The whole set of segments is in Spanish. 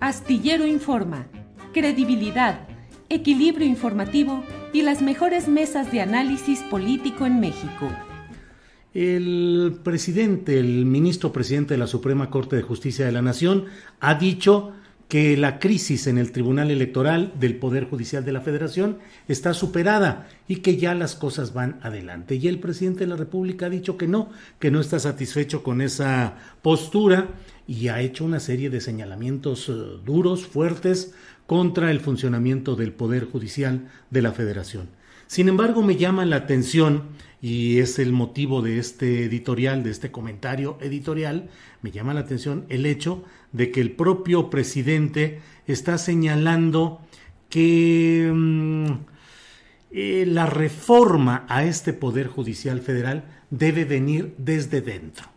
Astillero Informa, credibilidad, equilibrio informativo y las mejores mesas de análisis político en México. El presidente, el ministro presidente de la Suprema Corte de Justicia de la Nación, ha dicho que la crisis en el Tribunal Electoral del Poder Judicial de la Federación está superada y que ya las cosas van adelante. Y el presidente de la República ha dicho que no, que no está satisfecho con esa postura y ha hecho una serie de señalamientos eh, duros, fuertes, contra el funcionamiento del Poder Judicial de la Federación. Sin embargo, me llama la atención, y es el motivo de este editorial, de este comentario editorial, me llama la atención el hecho de que el propio presidente está señalando que mm, eh, la reforma a este Poder Judicial Federal debe venir desde dentro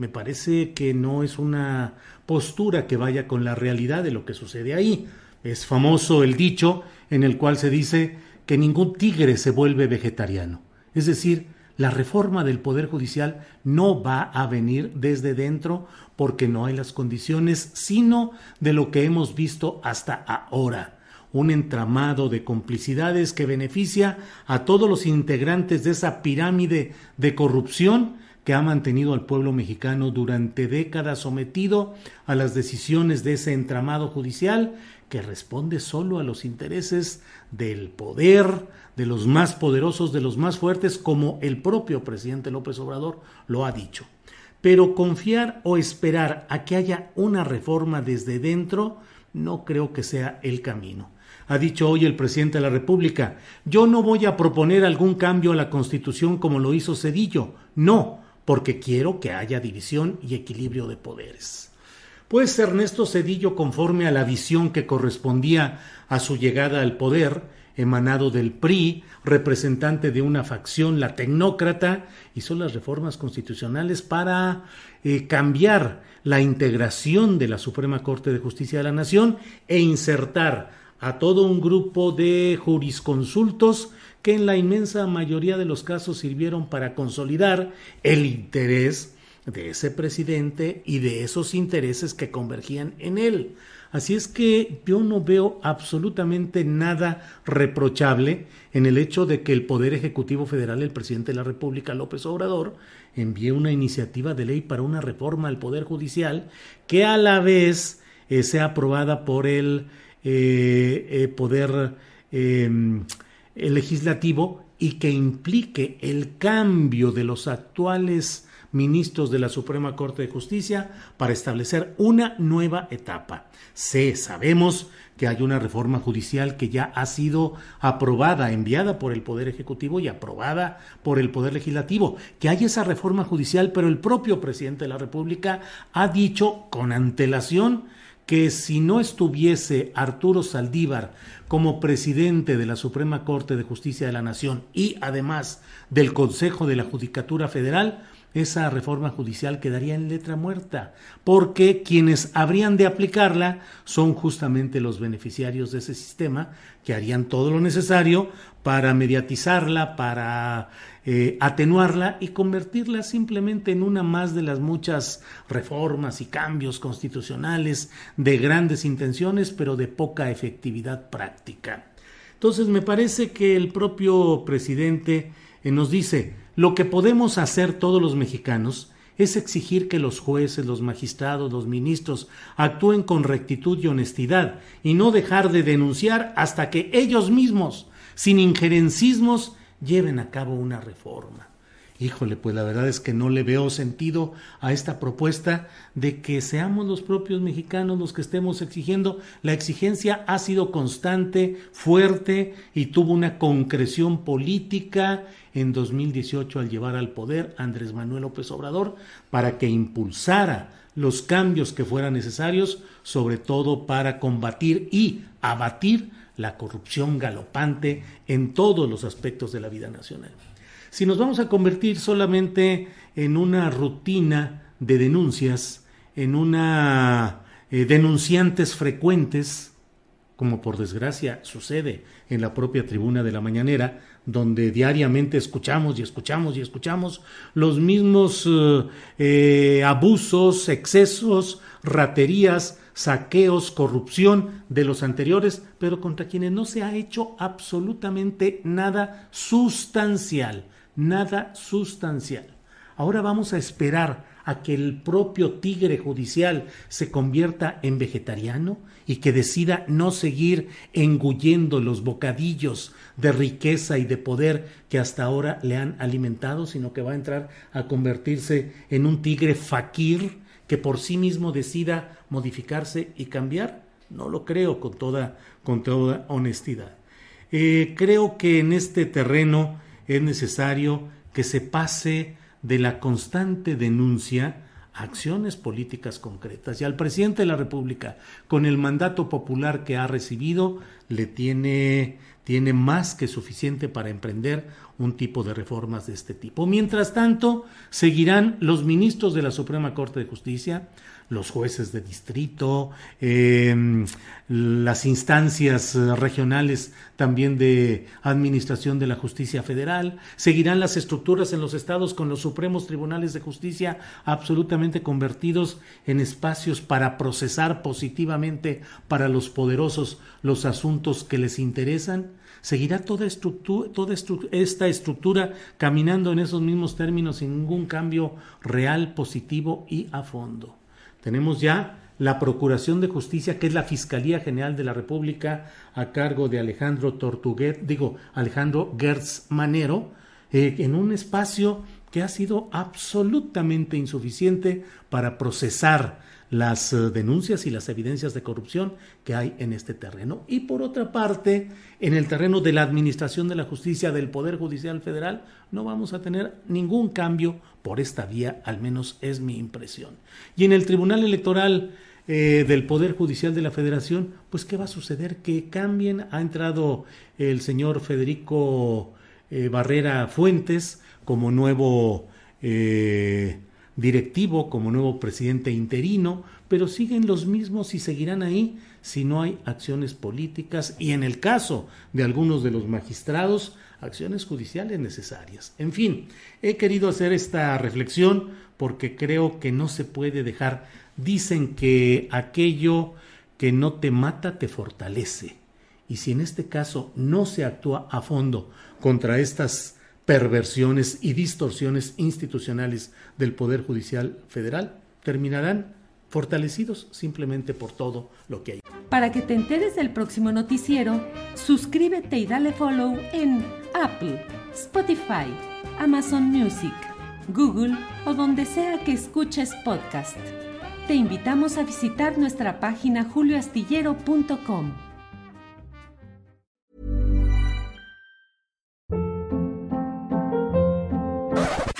me parece que no es una postura que vaya con la realidad de lo que sucede ahí. Es famoso el dicho en el cual se dice que ningún tigre se vuelve vegetariano. Es decir, la reforma del Poder Judicial no va a venir desde dentro porque no hay las condiciones, sino de lo que hemos visto hasta ahora. Un entramado de complicidades que beneficia a todos los integrantes de esa pirámide de corrupción que ha mantenido al pueblo mexicano durante décadas sometido a las decisiones de ese entramado judicial que responde solo a los intereses del poder, de los más poderosos, de los más fuertes, como el propio presidente López Obrador lo ha dicho. Pero confiar o esperar a que haya una reforma desde dentro no creo que sea el camino. Ha dicho hoy el presidente de la República, yo no voy a proponer algún cambio a la Constitución como lo hizo Cedillo, no, porque quiero que haya división y equilibrio de poderes. Pues Ernesto Cedillo, conforme a la visión que correspondía a su llegada al poder, emanado del PRI, representante de una facción, la tecnócrata, hizo las reformas constitucionales para eh, cambiar la integración de la Suprema Corte de Justicia de la Nación e insertar a todo un grupo de jurisconsultos que en la inmensa mayoría de los casos sirvieron para consolidar el interés de ese presidente y de esos intereses que convergían en él. Así es que yo no veo absolutamente nada reprochable en el hecho de que el Poder Ejecutivo Federal, el presidente de la República, López Obrador, envíe una iniciativa de ley para una reforma al Poder Judicial que a la vez eh, sea aprobada por el eh, eh, Poder em, legislativo y que implique el cambio de los actuales ministros de la Suprema Corte de Justicia para establecer una nueva etapa. Sí, sabemos que hay una reforma judicial que ya ha sido aprobada, enviada por el Poder Ejecutivo y aprobada por el Poder Legislativo, que hay esa reforma judicial, pero el propio presidente de la República ha dicho con antelación que si no estuviese Arturo Saldívar como presidente de la Suprema Corte de Justicia de la Nación y además del Consejo de la Judicatura Federal, esa reforma judicial quedaría en letra muerta, porque quienes habrían de aplicarla son justamente los beneficiarios de ese sistema, que harían todo lo necesario para mediatizarla, para eh, atenuarla y convertirla simplemente en una más de las muchas reformas y cambios constitucionales de grandes intenciones, pero de poca efectividad práctica. Entonces me parece que el propio presidente eh, nos dice, lo que podemos hacer todos los mexicanos es exigir que los jueces, los magistrados, los ministros actúen con rectitud y honestidad y no dejar de denunciar hasta que ellos mismos, sin injerencismos, lleven a cabo una reforma. Híjole, pues la verdad es que no le veo sentido a esta propuesta de que seamos los propios mexicanos los que estemos exigiendo. La exigencia ha sido constante, fuerte y tuvo una concreción política en 2018 al llevar al poder a Andrés Manuel López Obrador para que impulsara los cambios que fueran necesarios, sobre todo para combatir y abatir la corrupción galopante en todos los aspectos de la vida nacional. Si nos vamos a convertir solamente en una rutina de denuncias, en una eh, denunciantes frecuentes, como por desgracia sucede en la propia tribuna de la mañanera, donde diariamente escuchamos y escuchamos y escuchamos los mismos eh, eh, abusos, excesos, raterías, saqueos, corrupción de los anteriores, pero contra quienes no se ha hecho absolutamente nada sustancial nada sustancial. Ahora vamos a esperar a que el propio tigre judicial se convierta en vegetariano y que decida no seguir engullendo los bocadillos de riqueza y de poder que hasta ahora le han alimentado, sino que va a entrar a convertirse en un tigre fakir que por sí mismo decida modificarse y cambiar? No lo creo con toda, con toda honestidad. Eh, creo que en este terreno es necesario que se pase de la constante denuncia a acciones políticas concretas. Y al presidente de la República, con el mandato popular que ha recibido, le tiene, tiene más que suficiente para emprender un tipo de reformas de este tipo. Mientras tanto, seguirán los ministros de la Suprema Corte de Justicia, los jueces de distrito, em, las instancias regionales también de administración de la justicia federal, seguirán las estructuras en los estados con los supremos tribunales de justicia absolutamente convertidos en espacios para procesar positivamente para los poderosos los asuntos que les interesan. ¿Seguirá toda, esta estructura caminando en esos mismos términos sin ningún cambio real, positivo y a fondo? Tenemos ya la Procuración de Justicia, que es la Fiscalía General de la República, a cargo de Alejandro Tortuguet, digo, Alejandro Gertz Manero, eh, en un espacio que ha sido absolutamente insuficiente para procesar las eh, denuncias y las evidencias de corrupción que hay en este terreno. Y por otra parte, en el terreno de la administración de la justicia del Poder Judicial Federal, no vamos a tener ningún cambio por esta vía, al menos es mi impresión. Y en el Tribunal Electoral eh, del Poder Judicial de la Federación, pues ¿qué va a suceder? Que cambien, ha entrado el señor Federico eh, Barrera Fuentes como nuevo directivo como nuevo presidente interino, pero siguen los mismos y seguirán ahí si no hay acciones políticas y en el caso de algunos de los magistrados, acciones judiciales necesarias. En fin, he querido hacer esta reflexión porque creo que no se puede dejar. Dicen que aquello que no te mata te fortalece. Y si en este caso no se actúa a fondo contra estas perversiones y distorsiones institucionales del Poder Judicial Federal terminarán fortalecidos simplemente por todo lo que hay. Para que te enteres del próximo noticiero, suscríbete y dale follow en Apple, Spotify, Amazon Music, Google o donde sea que escuches podcast. Te invitamos a visitar nuestra página julioastillero.com.